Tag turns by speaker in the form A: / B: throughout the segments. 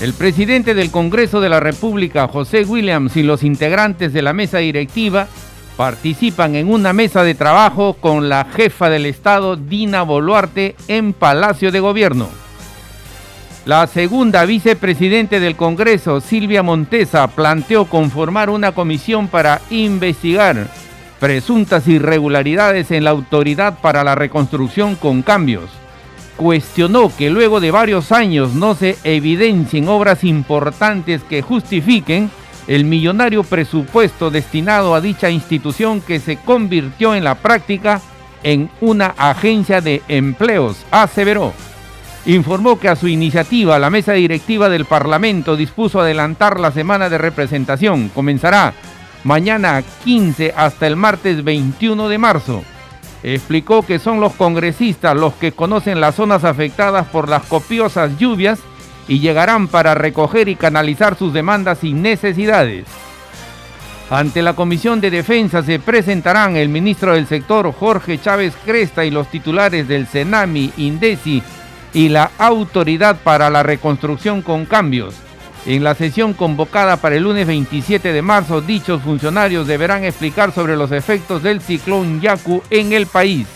A: El presidente del Congreso de la República, José Williams, y los integrantes de la mesa directiva participan en una mesa de trabajo con la jefa del Estado, Dina Boluarte, en Palacio de Gobierno. La segunda vicepresidente del Congreso, Silvia Montesa, planteó conformar una comisión para investigar presuntas irregularidades en la Autoridad para la Reconstrucción con Cambios cuestionó que luego de varios años no se evidencien obras importantes que justifiquen el millonario presupuesto destinado a dicha institución que se convirtió en la práctica en una agencia de empleos, aseveró. Informó que a su iniciativa la mesa directiva del Parlamento dispuso adelantar la semana de representación. Comenzará mañana 15 hasta el martes 21 de marzo explicó que son los congresistas los que conocen las zonas afectadas por las copiosas lluvias y llegarán para recoger y canalizar sus demandas y necesidades. Ante la Comisión de Defensa se presentarán el ministro del sector Jorge Chávez Cresta y los titulares del CENAMI, INDECI y la Autoridad para la Reconstrucción con Cambios. En la sesión convocada para el lunes 27 de marzo, dichos funcionarios deberán explicar sobre los efectos del ciclón Yaku en el país.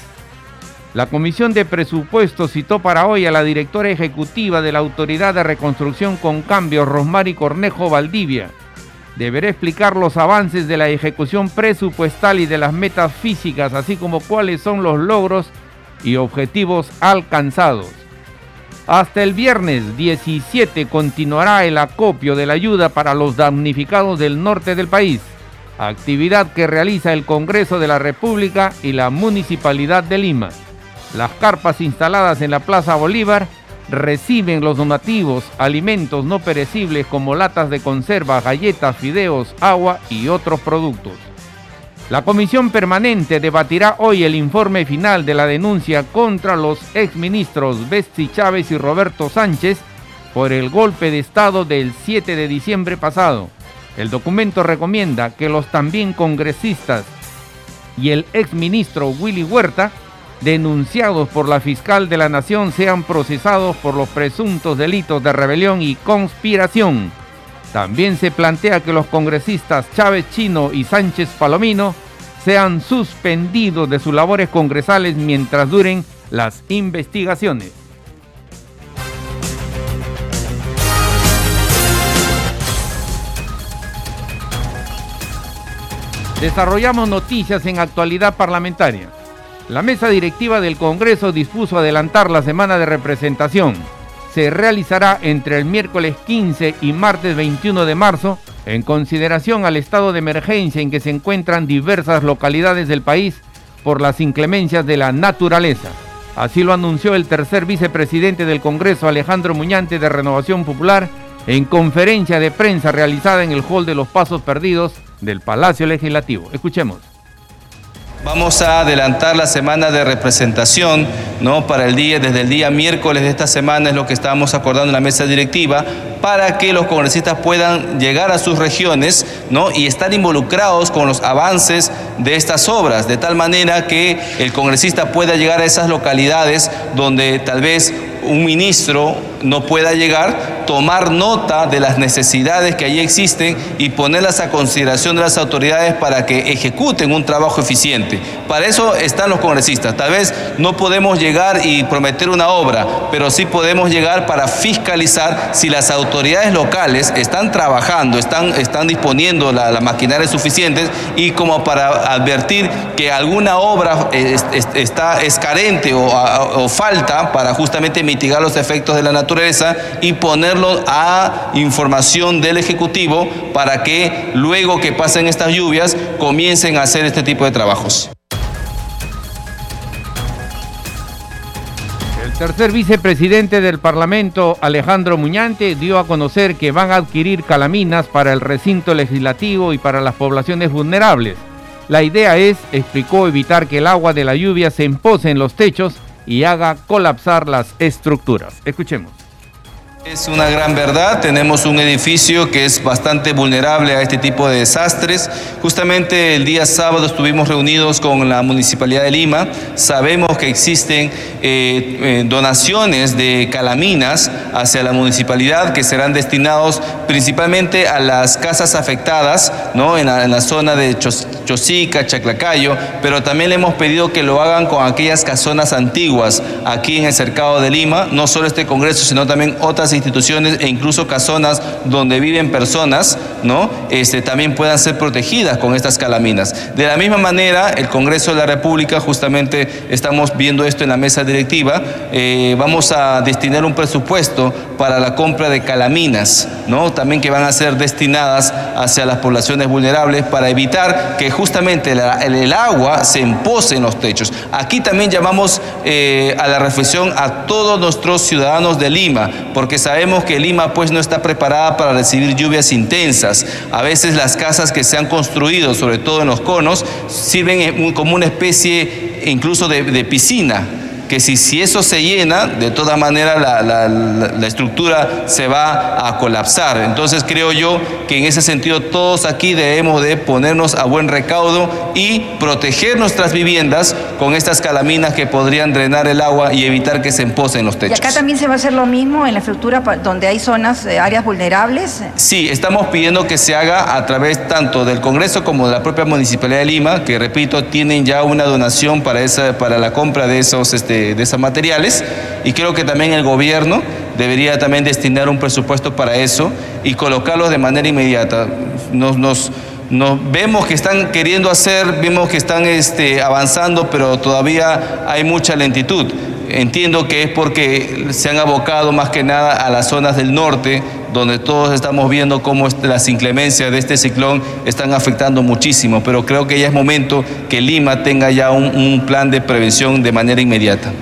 A: La Comisión de Presupuestos citó para hoy a la directora ejecutiva de la Autoridad de Reconstrucción con Cambios, Rosmary Cornejo Valdivia. Deberá explicar los avances de la ejecución presupuestal y de las metas físicas, así como cuáles son los logros y objetivos alcanzados. Hasta el viernes 17 continuará el acopio de la ayuda para los damnificados del norte del país, actividad que realiza el Congreso de la República y la Municipalidad de Lima. Las carpas instaladas en la Plaza Bolívar reciben los donativos, alimentos no perecibles como latas de conserva, galletas, fideos, agua y otros productos. La comisión permanente debatirá hoy el informe final de la denuncia contra los exministros Betsy Chávez y Roberto Sánchez por el golpe de Estado del 7 de diciembre pasado. El documento recomienda que los también congresistas y el exministro Willy Huerta, denunciados por la fiscal de la Nación, sean procesados por los presuntos delitos de rebelión y conspiración. También se plantea que los congresistas Chávez Chino y Sánchez Palomino sean suspendidos de sus labores congresales mientras duren las investigaciones. Desarrollamos noticias en actualidad parlamentaria. La mesa directiva del Congreso dispuso adelantar la semana de representación se realizará entre el miércoles 15 y martes 21 de marzo en consideración al estado de emergencia en que se encuentran diversas localidades del país por las inclemencias de la naturaleza. Así lo anunció el tercer vicepresidente del Congreso, Alejandro Muñante, de Renovación Popular, en conferencia de prensa realizada en el Hall de los Pasos Perdidos del Palacio Legislativo. Escuchemos.
B: Vamos a adelantar la semana de representación, ¿no? Para el día, desde el día miércoles de esta semana es lo que estábamos acordando en la mesa directiva, para que los congresistas puedan llegar a sus regiones, ¿no? Y estar involucrados con los avances de estas obras, de tal manera que el congresista pueda llegar a esas localidades donde tal vez un ministro no pueda llegar, tomar nota de las necesidades que allí existen y ponerlas a consideración de las autoridades para que ejecuten un trabajo eficiente. Para eso están los congresistas. Tal vez no podemos llegar y prometer una obra, pero sí podemos llegar para fiscalizar si las autoridades locales están trabajando, están, están disponiendo la, la maquinaria suficiente y como para advertir que alguna obra es, está, es carente o falta para justamente mitigar los efectos de la naturaleza y ponerlo a información del Ejecutivo para que luego que pasen estas lluvias comiencen a hacer este tipo de trabajos.
A: tercer vicepresidente del Parlamento, Alejandro Muñante, dio a conocer que van a adquirir calaminas para el recinto legislativo y para las poblaciones vulnerables. La idea es, explicó, evitar que el agua de la lluvia se empose en los techos y haga colapsar las estructuras. Escuchemos.
B: Es una gran verdad, tenemos un edificio que es bastante vulnerable a este tipo de desastres. Justamente el día sábado estuvimos reunidos con la Municipalidad de Lima, sabemos que existen eh, eh, donaciones de calaminas hacia la municipalidad que serán destinados principalmente a las casas afectadas ¿no? en, la, zona de Chosica, Chaclacayo, pero también le hemos pedido que lo hagan con aquellas casonas antiguas aquí en el cercado de Lima, no solo este Congreso, sino también otras instituciones e incluso casonas donde viven personas, Este, también puedan ser protegidas con estas calaminas. De la misma manera, el Congreso de la República, justamente estamos viendo esto en la mesa directiva, eh, vamos a destinar un presupuesto para la compra de calaminas. También que van a ser destinadas hacia las poblaciones vulnerables para evitar que justamente el, agua se empose en los techos. Aquí también llamamos eh, a la reflexión a todos nuestros ciudadanos de Lima, porque sabemos que Lima pues no está preparada para recibir lluvias intensas. A veces las casas que se han construido, sobre todo en los conos, sirven como una especie incluso de piscina que si, si eso se llena, de toda manera la, la, estructura se va a colapsar. Entonces creo yo que en ese sentido todos aquí debemos de ponernos a buen recaudo y proteger nuestras viviendas con estas calaminas que podrían drenar el agua y evitar que se emposen los techos.
C: ¿Y acá también se va a hacer lo mismo en la estructura donde hay zonas, eh, áreas vulnerables?
B: Sí, estamos pidiendo que se haga a través tanto del Congreso como de la propia Municipalidad de Lima, que repito, tienen ya una donación para, esa, para la compra de esos... Este, de, esos materiales y creo que también el gobierno debería también destinar un presupuesto para eso y colocarlos de manera inmediata. Nos, nos, vemos que están queriendo hacer, vemos que están este, avanzando, pero todavía hay mucha lentitud. Entiendo que es porque se han abocado más que nada a las zonas del norte, donde todos estamos viendo cómo las inclemencias de este ciclón están afectando muchísimo, pero creo que ya es momento que Lima tenga ya un, plan de prevención de manera inmediata.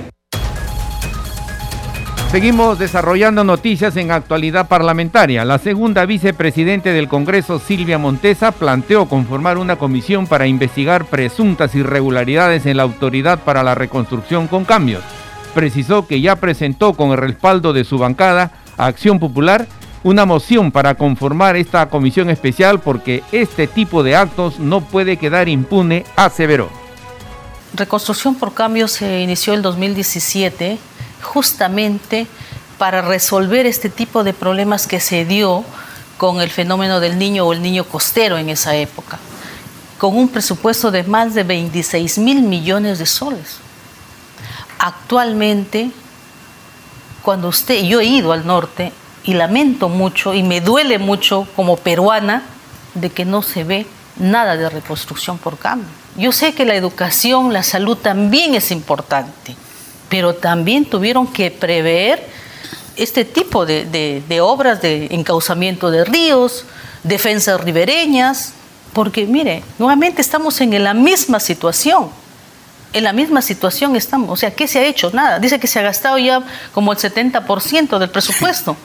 A: Seguimos desarrollando noticias en actualidad parlamentaria. La segunda vicepresidente del Congreso, Silvia Montesa, planteó conformar una comisión para investigar presuntas irregularidades en la Autoridad para la Reconstrucción con Cambios precisó que ya presentó con el respaldo de su bancada, Acción Popular, una moción para conformar esta comisión especial porque este tipo de actos no puede quedar impune, aseveró.
D: Reconstrucción por Cambio se inició el 2017 justamente para resolver este tipo de problemas que se dio con el fenómeno del niño o el niño costero en esa época, con un presupuesto de más de 26 mil millones de soles actualmente, cuando usted, yo he ido al norte y lamento mucho y me duele mucho como peruana de que no se ve nada de reconstrucción por cambio. Yo sé que la educación, la salud también es importante, pero también tuvieron que prever este tipo de, de obras de encauzamiento de ríos, defensas ribereñas, porque mire, nuevamente estamos en la misma situación en la misma situación estamos. O sea, ¿qué se ha hecho? Nada. Dice que se ha gastado ya como el 70% del presupuesto.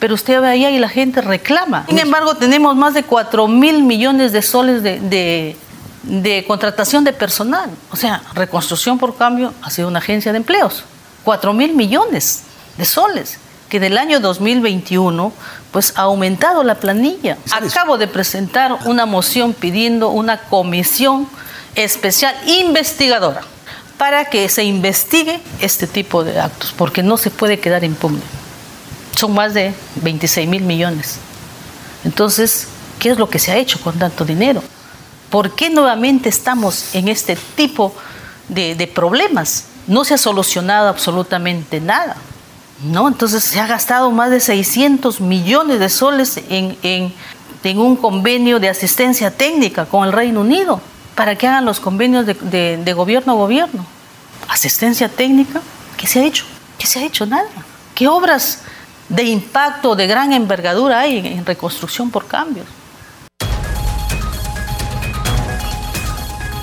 D: Pero usted ve allá y la gente reclama. Sin embargo, tenemos más de 4 mil millones de soles de, de, contratación de personal. O sea, Reconstrucción por Cambio ha sido una agencia de empleos. 4 mil millones de soles que del año 2021 pues ha aumentado la planilla. Acabo de presentar una moción pidiendo una comisión especial investigadora para que se investigue este tipo de actos, porque no se puede quedar impune. Son más de 26 mil millones. Entonces, ¿qué es lo que se ha hecho con tanto dinero? ¿Por qué nuevamente estamos en este tipo de, problemas? No se ha solucionado absolutamente nada. ¿no? Entonces se ha gastado más de 600 millones de soles en, en un convenio de asistencia técnica con el Reino Unido para que hagan los convenios de, gobierno a gobierno. Asistencia técnica, ¿qué se ha hecho? ¿Qué se ha hecho? Nada. ¿Qué obras de impacto, de gran envergadura hay en, reconstrucción por cambios?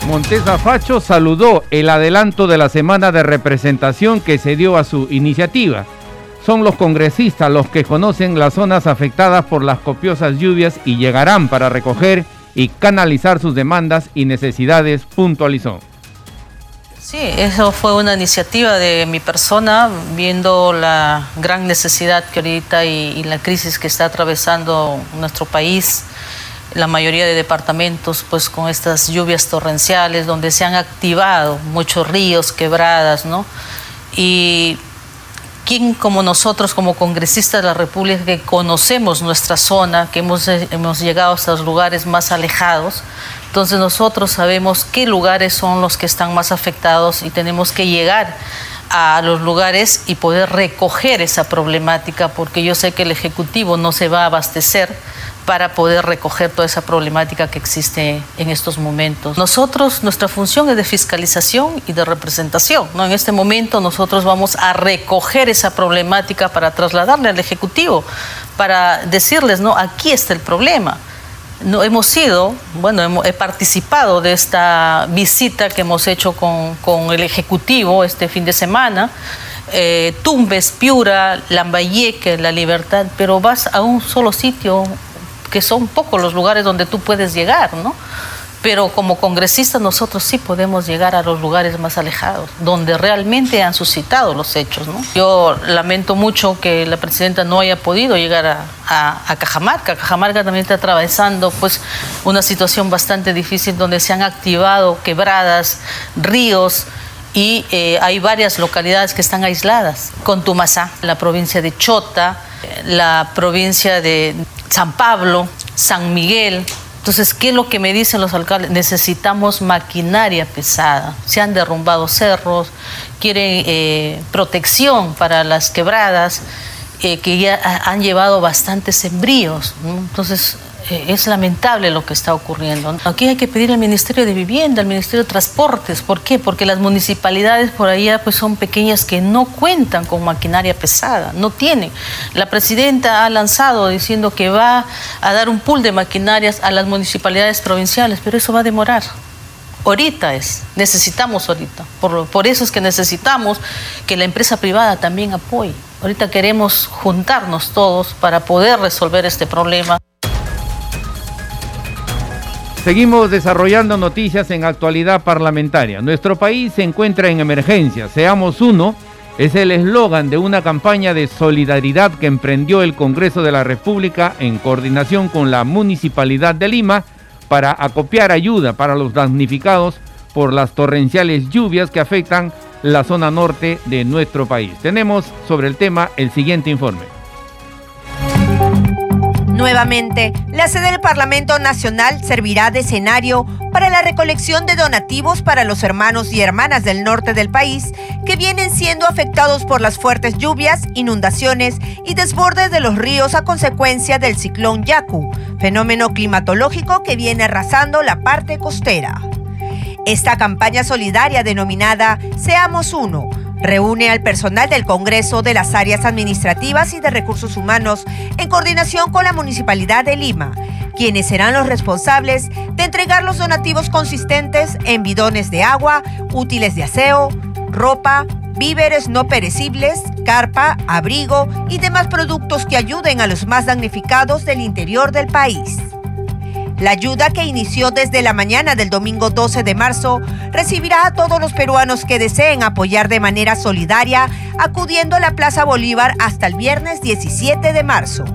A: Montesa Facho saludó el adelanto de la semana de representación que se dio a su iniciativa. Son los congresistas los que conocen las zonas afectadas por las copiosas lluvias y llegarán para recoger y canalizar sus demandas y necesidades, puntualizó.
D: Sí, eso fue una iniciativa de mi persona, viendo la gran necesidad que ahorita y, la crisis que está atravesando nuestro país la mayoría de departamentos pues con estas lluvias torrenciales donde se han activado muchos ríos, quebradas, ¿no? Y quién como nosotros, como congresistas de la República, que conocemos nuestra zona, que hemos, hemos llegado a estos lugares más alejados, entonces nosotros sabemos qué lugares son los que están más afectados y tenemos que llegar a los lugares y poder recoger esa problemática, porque yo sé que el Ejecutivo no se va a abastecer para poder recoger toda esa problemática que existe en estos momentos. Nosotros, nuestra función es de fiscalización y de representación. ¿no? En este momento nosotros vamos a recoger esa problemática para trasladarle al Ejecutivo, para decirles, no, aquí está el problema. No, hemos sido, bueno, he participado de esta visita que hemos hecho con, con el Ejecutivo este fin de semana. Eh, Tumbes, Piura, Lambayeque, La Libertad, pero vas a un solo sitio, que son pocos los lugares donde tú puedes llegar, ¿no? Pero como congresistas nosotros sí podemos llegar a los lugares más alejados, donde realmente han suscitado los hechos. Yo lamento mucho que la presidenta no haya podido llegar a, Cajamarca. Cajamarca también está atravesando pues, una situación bastante difícil donde se han activado quebradas, ríos, y eh, hay varias localidades que están aisladas. Contumazá, la provincia de Chota, la provincia de San Pablo, San Miguel. Entonces, ¿qué es lo que me dicen los alcaldes? Necesitamos maquinaria pesada. Se han derrumbado cerros, quieren eh, protección para las quebradas, eh, que ya han llevado bastantes sembríos. Entonces, eh, es lamentable lo que está ocurriendo. Aquí hay que pedir al Ministerio de Vivienda, al Ministerio de Transportes. ¿Por qué? Porque las municipalidades por allá pues, son pequeñas que no cuentan con maquinaria pesada, no tienen. La presidenta ha lanzado diciendo que va a dar un pool de maquinarias a las municipalidades provinciales, pero eso va a demorar ahorita es, necesitamos ahorita. Por, por, eso es que necesitamos que la empresa privada también apoye. Ahorita queremos juntarnos todos para poder resolver este problema.
A: Seguimos desarrollando noticias en actualidad parlamentaria. Nuestro país se encuentra en emergencia. Seamos uno es el eslogan de una campaña de solidaridad que emprendió el Congreso de la República en coordinación con la Municipalidad de Lima para acopiar ayuda para los damnificados por las torrenciales lluvias que afectan la zona norte de nuestro país. Tenemos sobre el tema el siguiente informe.
E: Nuevamente, la sede del Parlamento Nacional servirá de escenario para la recolección de donativos para los hermanos y hermanas del norte del país que vienen siendo afectados por las fuertes lluvias, inundaciones y desbordes de los ríos a consecuencia del ciclón Yaku, fenómeno climatológico que viene arrasando la parte costera. Esta campaña solidaria denominada Seamos Uno reúne al personal del Congreso de las áreas administrativas y de recursos humanos en coordinación con la Municipalidad de Lima, quienes serán los responsables de entregar los donativos consistentes en bidones de agua, útiles de aseo, ropa, víveres no perecibles, carpa, abrigo y demás productos que ayuden a los más damnificados del interior del país. La ayuda que inició desde la mañana del domingo 12 de marzo recibirá a todos los peruanos que deseen apoyar de manera solidaria acudiendo a la Plaza Bolívar hasta el viernes 17 de marzo.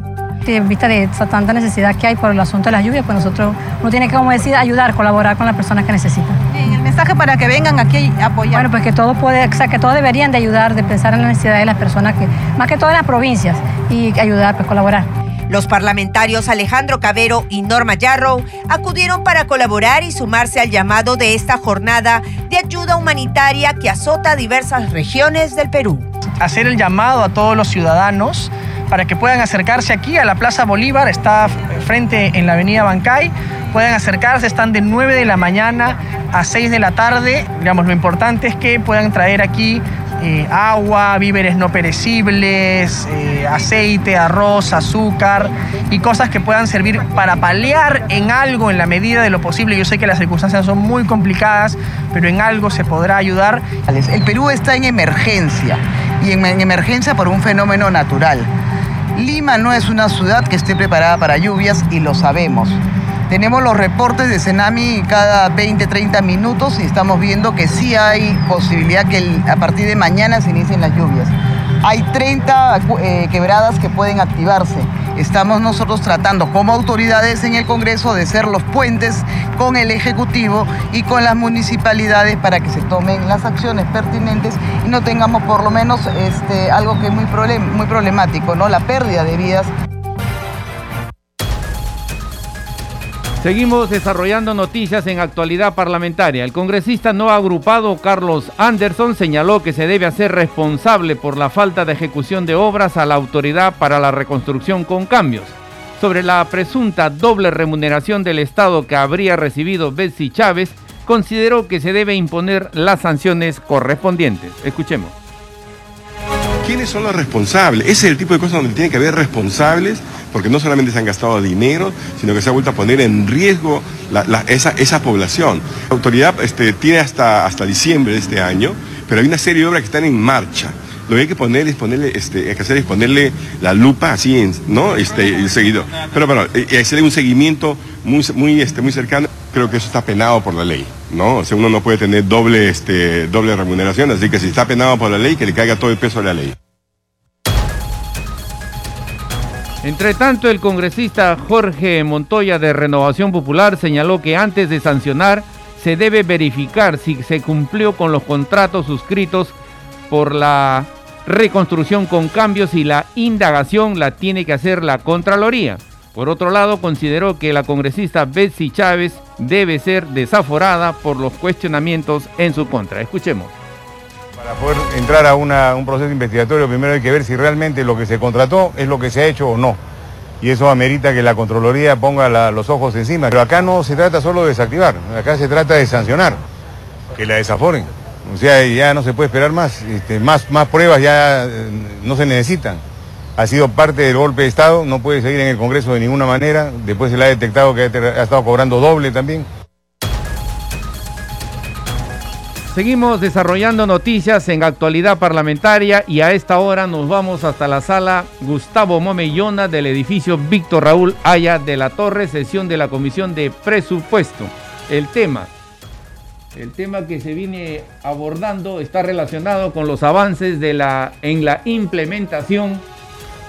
F: En vista de tanta necesidad que hay por el asunto de la lluvia, pues nosotros uno tiene que, como decir, ayudar, colaborar con las personas que necesitan.
G: el mensaje para que vengan aquí a apoyar.
F: Bueno, pues que todos puede, o sea, que todos deberían de ayudar, de pensar en la necesidad de las personas que, más que todas las provincias, y ayudar, pues colaborar.
E: Los parlamentarios Alejandro Cabero y Norma Yarrow acudieron para colaborar y sumarse al llamado de esta jornada de ayuda humanitaria que azota diversas regiones del Perú.
H: Hacer el llamado a todos los ciudadanos para que puedan acercarse aquí a la Plaza Bolívar, está frente en la avenida Bancay, puedan acercarse, están de 9 de la mañana a 6 de la tarde. Digamos, lo importante es que puedan traer aquí eh, agua, víveres no perecibles, eh, aceite, arroz, azúcar y cosas que puedan servir para paliar en algo en la medida de lo posible. Yo sé que las circunstancias son muy complicadas, pero en algo se podrá ayudar.
I: El Perú está en emergencia y en emergencia por un fenómeno natural. Lima no es una ciudad que esté preparada para lluvias y lo sabemos. Tenemos los reportes de Tsunami cada 20, 30 minutos y estamos viendo que sí hay posibilidad que a partir de mañana se inicien las lluvias. Hay 30 eh, quebradas que pueden activarse. Estamos nosotros tratando como autoridades en el Congreso de ser los puentes con el Ejecutivo y con las municipalidades para que se tomen las acciones pertinentes y no tengamos por lo menos este, algo que es muy, muy problemático, ¿no? la pérdida de vidas.
A: Seguimos desarrollando noticias en actualidad parlamentaria. El congresista no agrupado Carlos Anderson señaló que se debe hacer responsable por la falta de ejecución de obras a la autoridad para la reconstrucción con cambios. Sobre la presunta doble remuneración del Estado que habría recibido Betsy Chávez, consideró que se debe imponer las sanciones correspondientes. Escuchemos.
J: ¿Quiénes son los responsables? Ese es el tipo de cosas donde tiene que haber responsables, porque no solamente se han gastado dinero, sino que se ha vuelto a poner en riesgo esa, población. La autoridad este, tiene hasta, hasta diciembre de este año, pero hay una serie de obras que están en marcha. Lo que hay que poner es ponerle, este, hay que hacer es ponerle la lupa así, ¿no? Este, seguido. Pero bueno, y hacerle un seguimiento muy, muy, este, muy cercano. Creo que eso está penado por la ley, ¿no? O sea, uno no puede tener doble, este, doble remuneración, así que si está penado por la ley, que le caiga todo el peso de la ley.
A: Entre tanto, el congresista Jorge Montoya de Renovación Popular señaló que antes de sancionar se debe verificar si se cumplió con los contratos suscritos por la reconstrucción con cambios y la indagación la tiene que hacer la Contraloría. Por otro lado, consideró que la congresista Betsy Chávez debe ser desaforada por los cuestionamientos en su contra. Escuchemos.
K: Para poder entrar a un proceso investigatorio, primero hay que ver si realmente lo que se contrató es lo que se ha hecho o no. Y eso amerita que la Contraloría ponga los ojos encima. Pero acá no se trata solo de desactivar, acá se trata de sancionar, que la desaforen. O sea, ya no se puede esperar más, este, más, más pruebas ya eh, no se necesitan. Ha sido parte del golpe de Estado, no puede seguir en el Congreso de ninguna manera. Después se le ha detectado que ha estado cobrando doble también.
A: Seguimos desarrollando noticias en actualidad parlamentaria y a esta hora nos vamos hasta la sala Gustavo Momellona del edificio Víctor Raúl Aya de la Torre, sesión de la Comisión de Presupuesto. El tema, el tema que se viene abordando está relacionado con los avances de la, en la implementación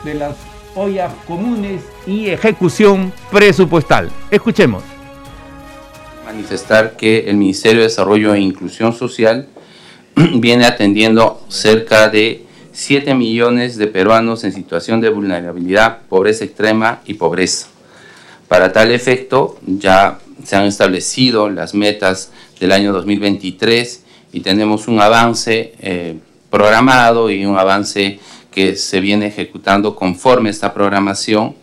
A: de las ollas comunes y ejecución presupuestal. Escuchemos
L: manifestar que el Ministerio de Desarrollo e Inclusión Social viene atendiendo cerca de 7 millones de peruanos en situación de vulnerabilidad, pobreza extrema y pobreza. Para tal efecto, ya se han establecido las metas del año 2023 y tenemos un avance eh, programado y un avance que se viene ejecutando conforme esta programación.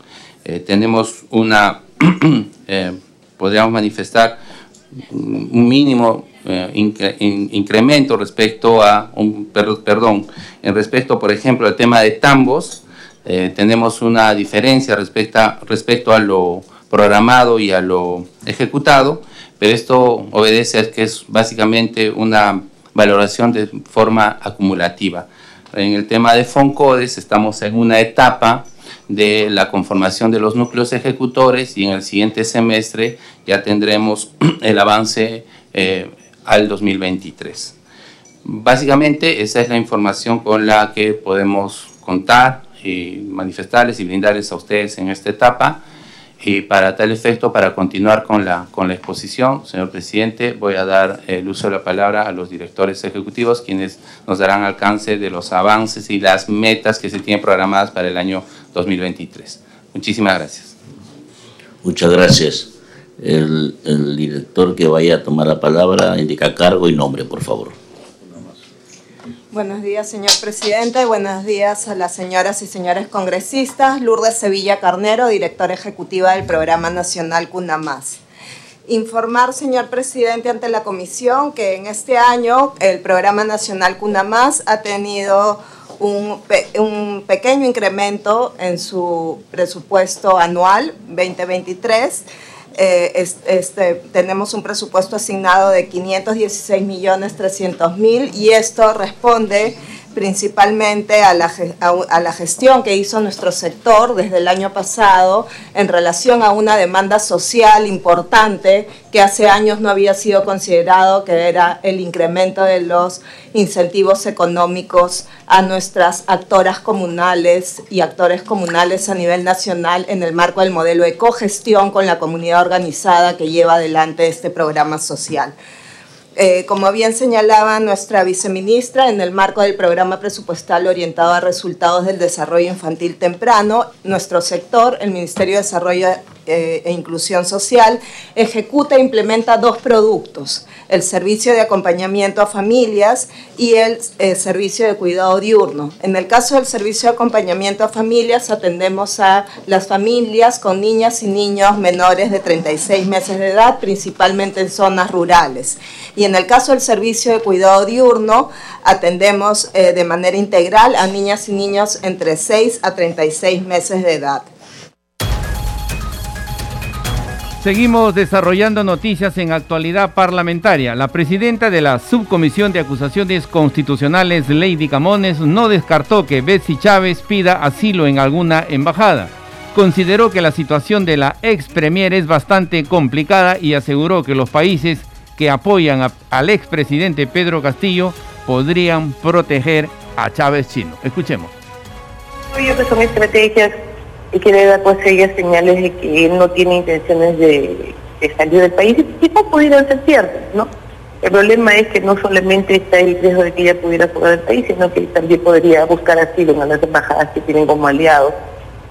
L: Eh, tenemos una, eh, podríamos manifestar, un mínimo eh, incremento respecto a, un, perdón, en respecto, por ejemplo, al tema de tambos, eh, tenemos una diferencia respecto a, respecto a lo programado y a lo ejecutado, pero esto obedece a que es básicamente una valoración de forma acumulativa. En el tema de FONCODES estamos en una etapa de la conformación de los núcleos ejecutores y en el siguiente semestre ya tendremos el avance eh, al 2023. Básicamente esa es la información con la que podemos contar y manifestarles y brindarles a ustedes en esta etapa. Y para tal efecto, para continuar con la, con la exposición, señor presidente, voy a dar el uso de la palabra a los directores ejecutivos, quienes nos darán alcance de los avances y las metas que se tienen programadas para el año 2023. Muchísimas gracias.
M: Muchas gracias. El, el director que vaya a tomar la palabra indica cargo y nombre, por favor.
N: Buenos días, señor presidente. Buenos días a las señoras y señores congresistas. Lourdes Sevilla Carnero, directora ejecutiva del Programa Nacional Cuna Más. Informar, señor presidente, ante la comisión que en este año el Programa Nacional Cuna Más ha tenido un, un, pequeño incremento en su presupuesto anual 2023. Eh, este, tenemos un presupuesto asignado de 516 millones 300 mil y esto responde principalmente a la, a, la, gestión que hizo nuestro sector desde el año pasado en relación a una demanda social importante que hace años no había sido considerado, que era el incremento de los incentivos económicos a nuestras actoras comunales y actores comunales a nivel nacional en el marco del modelo de cogestión con la comunidad organizada que lleva adelante este programa social. Eh, como bien señalaba nuestra viceministra, en el marco del programa presupuestal orientado a resultados del desarrollo infantil temprano, nuestro sector, el Ministerio de Desarrollo eh, e Inclusión Social, ejecuta e implementa dos productos el servicio de acompañamiento a familias y el eh, servicio de cuidado diurno. En el caso del servicio de acompañamiento a familias, atendemos a las familias con niñas y niños menores de 36 meses de edad, principalmente en zonas rurales. Y en el caso del servicio de cuidado diurno, atendemos eh, de manera integral a niñas y niños entre 6 a 36 meses de edad.
A: Seguimos desarrollando noticias en actualidad parlamentaria. La presidenta de la Subcomisión de Acusaciones Constitucionales, Lady Camones, no descartó que Betsy Chávez pida asilo en alguna embajada. Consideró que la situación de la ex premier es bastante complicada y aseguró que los países que apoyan al expresidente Pedro Castillo podrían proteger a Chávez Chino. Escuchemos.
O: Yo que son estrategias y que le da pues ella señales de que él no tiene intenciones de, salir del país y quizás pudieran ser ciertas, ¿no? El problema es que no solamente está el riesgo de que ella pudiera fugar del país, sino que también podría buscar asilo en las embajadas que tienen como aliados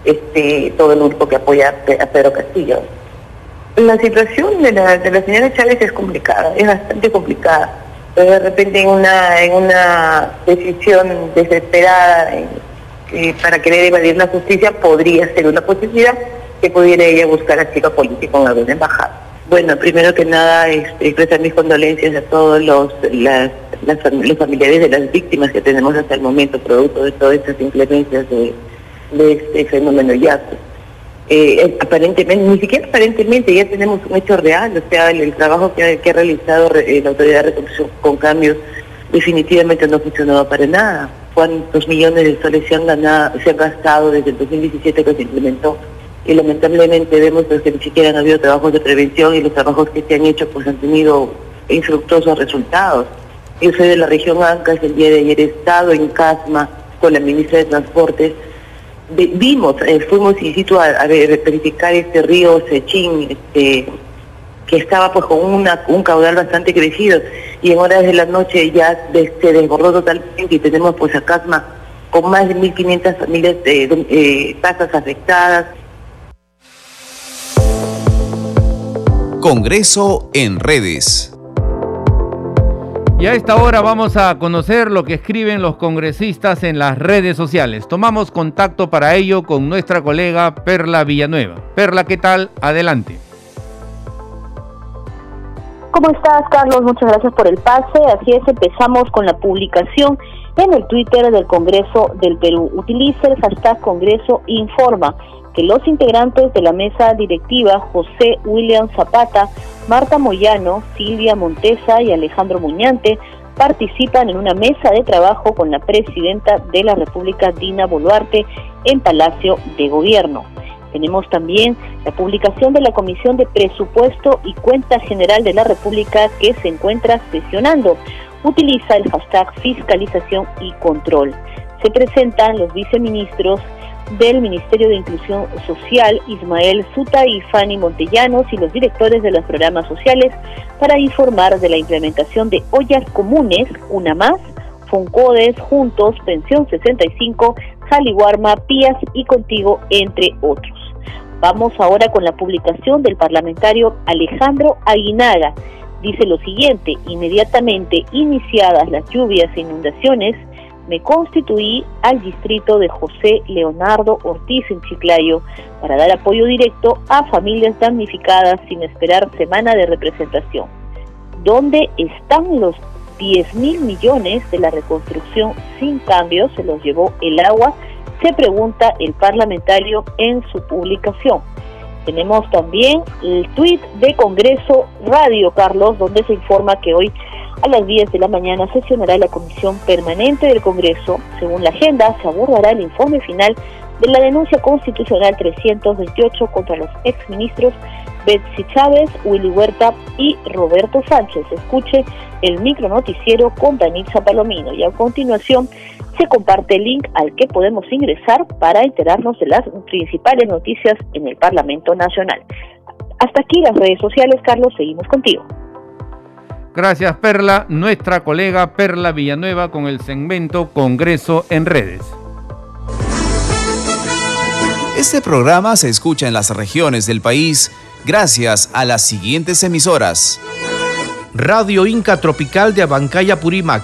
O: este, todo el grupo que apoya a Pedro Castillo. La situación de la, de la señora Chávez es complicada, es bastante complicada. Pero de repente en una, en una decisión desesperada, en, para querer evadir la justicia podría ser una posibilidad que pudiera ella buscar asilo político en alguna embajada. Bueno, primero que nada, expresar mis condolencias a todos los, las, los familiares de las víctimas que tenemos hasta el momento, producto de todas estas inclemencias de, este fenómeno ya. Eh, aparentemente, ni siquiera aparentemente, ya tenemos un hecho real, o sea, el, trabajo que, ha realizado eh, la Autoridad de Reconstrucción con cambios definitivamente no ha funcionado para nada cuántos millones de soles se han, ganado, se han gastado desde el 2017 que se implementó y lamentablemente vemos pues, que ni siquiera han habido trabajos de prevención y los trabajos que se han hecho pues han tenido infructuosos resultados. Yo soy de la región Ancas, el día de ayer he estado en Casma con la ministra de Transportes. vimos, eh, fuimos in situ a, verificar este río Sechín, este, que estaba pues con una, un caudal bastante crecido y en horas de la noche ya se desbordó totalmente y tenemos pues a Casma con más de 1.500 familias de, eh, casas afectadas.
P: Congreso en redes.
A: Y a esta hora vamos a conocer lo que escriben los congresistas en las redes sociales. Tomamos contacto para ello con nuestra colega Perla Villanueva. Perla, ¿qué tal? Adelante.
Q: ¿Cómo estás, Carlos? Muchas gracias por el pase. Así es, empezamos con la publicación en el Twitter del Congreso del Perú. Utiliza el hashtag Congreso Informa que los integrantes de la mesa directiva, José William Zapata, Marta Moyano, Silvia Montesa y Alejandro Muñante, participan en una mesa de trabajo con la presidenta de la República, Dina Boluarte, en Palacio de Gobierno. Tenemos también la publicación de la Comisión de Presupuesto y Cuenta General de la República que se encuentra sesionando. Utiliza el hashtag fiscalización y control. Se presentan los viceministros del Ministerio de Inclusión Social, Ismael Suta y Fanny Montellanos, y los directores de los programas sociales para informar de la implementación de ollas comunes, una más, Foncodes, Juntos, Pensión 65, Jaliwarma, Pías y Contigo, entre otros. Vamos ahora con la publicación del parlamentario Alejandro Aguinaga. Dice lo siguiente, inmediatamente iniciadas las lluvias e inundaciones, me constituí al distrito de José Leonardo Ortiz en Chiclayo para dar apoyo directo a familias damnificadas sin esperar semana de representación. ¿Dónde están los 10 mil millones de la reconstrucción sin cambios? Se los llevó el agua, se pregunta el parlamentario en su publicación. Tenemos también el tuit de Congreso Radio, Carlos, donde se informa que hoy a las 10 de la mañana sesionará la Comisión Permanente del Congreso. Según la agenda, se abordará el informe final de la denuncia constitucional 328 contra los exministros Betsy Chávez, Willy Huerta y Roberto Sánchez. Escuche el micro noticiero con Danitza Palomino y a continuación se comparte el link al que podemos ingresar para enterarnos de las principales noticias en el Parlamento Nacional. Hasta aquí las redes sociales, Carlos, seguimos contigo.
A: Gracias Perla, nuestra colega Perla Villanueva con el segmento Congreso en redes.
P: Este programa se escucha en las regiones del país gracias a las siguientes emisoras.
R: Radio Inca Tropical de Abancaya Purímac,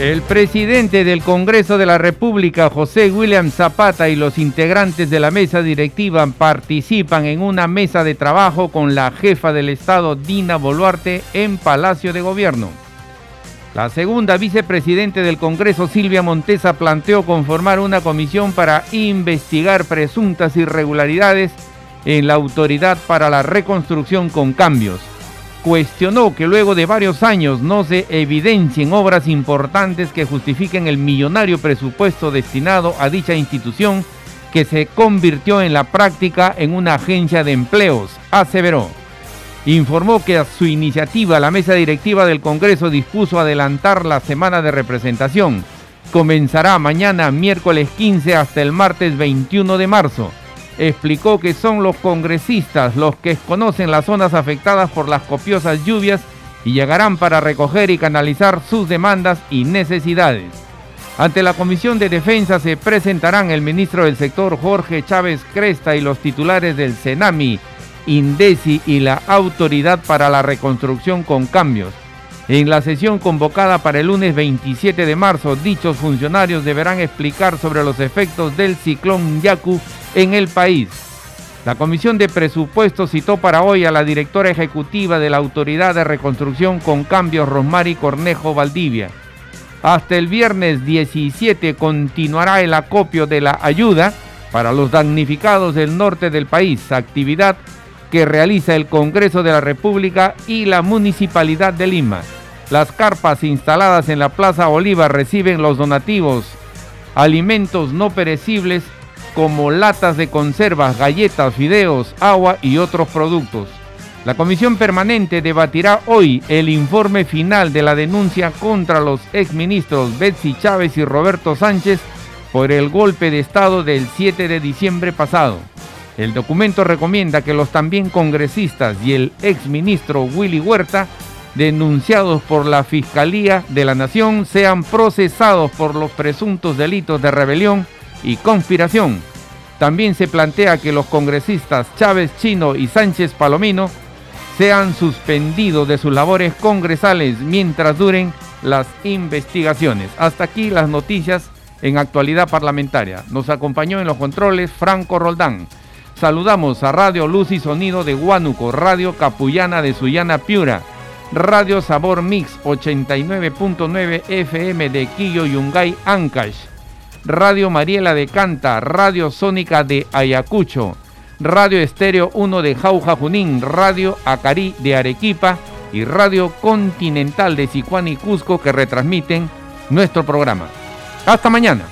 A: El presidente del Congreso de la República, José William Zapata, y los integrantes de la mesa directiva participan en una mesa de trabajo con la jefa del Estado, Dina Boluarte, en Palacio de Gobierno. La segunda vicepresidente del Congreso, Silvia Montesa, planteó conformar una comisión para investigar presuntas irregularidades en la Autoridad para la Reconstrucción con Cambios cuestionó que luego de varios años no se evidencien obras importantes que justifiquen el millonario presupuesto destinado a dicha institución que se convirtió en la práctica en una agencia de empleos, aseveró. Informó que a su iniciativa la mesa directiva del Congreso dispuso adelantar la semana de representación. Comenzará mañana miércoles 15 hasta el martes 21 de marzo explicó que son los congresistas los que conocen las zonas afectadas por las copiosas lluvias y llegarán para recoger y canalizar sus demandas y necesidades. Ante la Comisión de Defensa se presentarán el ministro del sector Jorge Chávez Cresta y los titulares del CENAMI, INDECI y la Autoridad para la Reconstrucción con Cambios. En la sesión convocada para el lunes 27 de marzo, dichos funcionarios deberán explicar sobre los efectos del ciclón Yaku en el país. La Comisión de Presupuestos citó para hoy a la directora ejecutiva de la Autoridad de Reconstrucción con Cambios, Rosmary Cornejo Valdivia. Hasta el viernes 17 continuará el acopio de la ayuda para los damnificados del norte del país, actividad que realiza el Congreso de la República y la Municipalidad de Lima. Las carpas instaladas en la Plaza Bolívar reciben los donativos, alimentos no perecibles como latas de conservas, galletas, fideos, agua y otros productos. La comisión permanente debatirá hoy el informe final de la denuncia contra los exministros Betsy Chávez y Roberto Sánchez por el golpe de Estado del 7 de diciembre pasado. El documento recomienda que los también congresistas y el exministro Willy Huerta, denunciados por la Fiscalía de la Nación, sean procesados por los presuntos delitos de rebelión y conspiración. También se plantea que los congresistas Chávez Chino y Sánchez Palomino sean suspendidos de sus labores congresales mientras duren las investigaciones. Hasta aquí las noticias en actualidad parlamentaria. Nos acompañó en los controles Franco Roldán. Saludamos a Radio Luz y Sonido de Huánuco, Radio Capullana de Sullana Piura, Radio Sabor Mix 89.9 FM de Quillo Yungay Ancash, Radio Mariela de Canta, Radio Sónica de Ayacucho, Radio Estéreo 1 de Jauja Junín, Radio Acarí de Arequipa y Radio Continental de Sicuán y Cusco que retransmiten nuestro programa. Hasta mañana.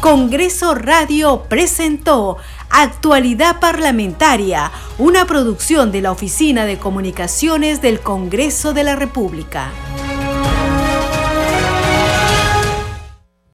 S: Congreso Radio presentó Actualidad Parlamentaria, una producción de la Oficina de Comunicaciones del Congreso de la República.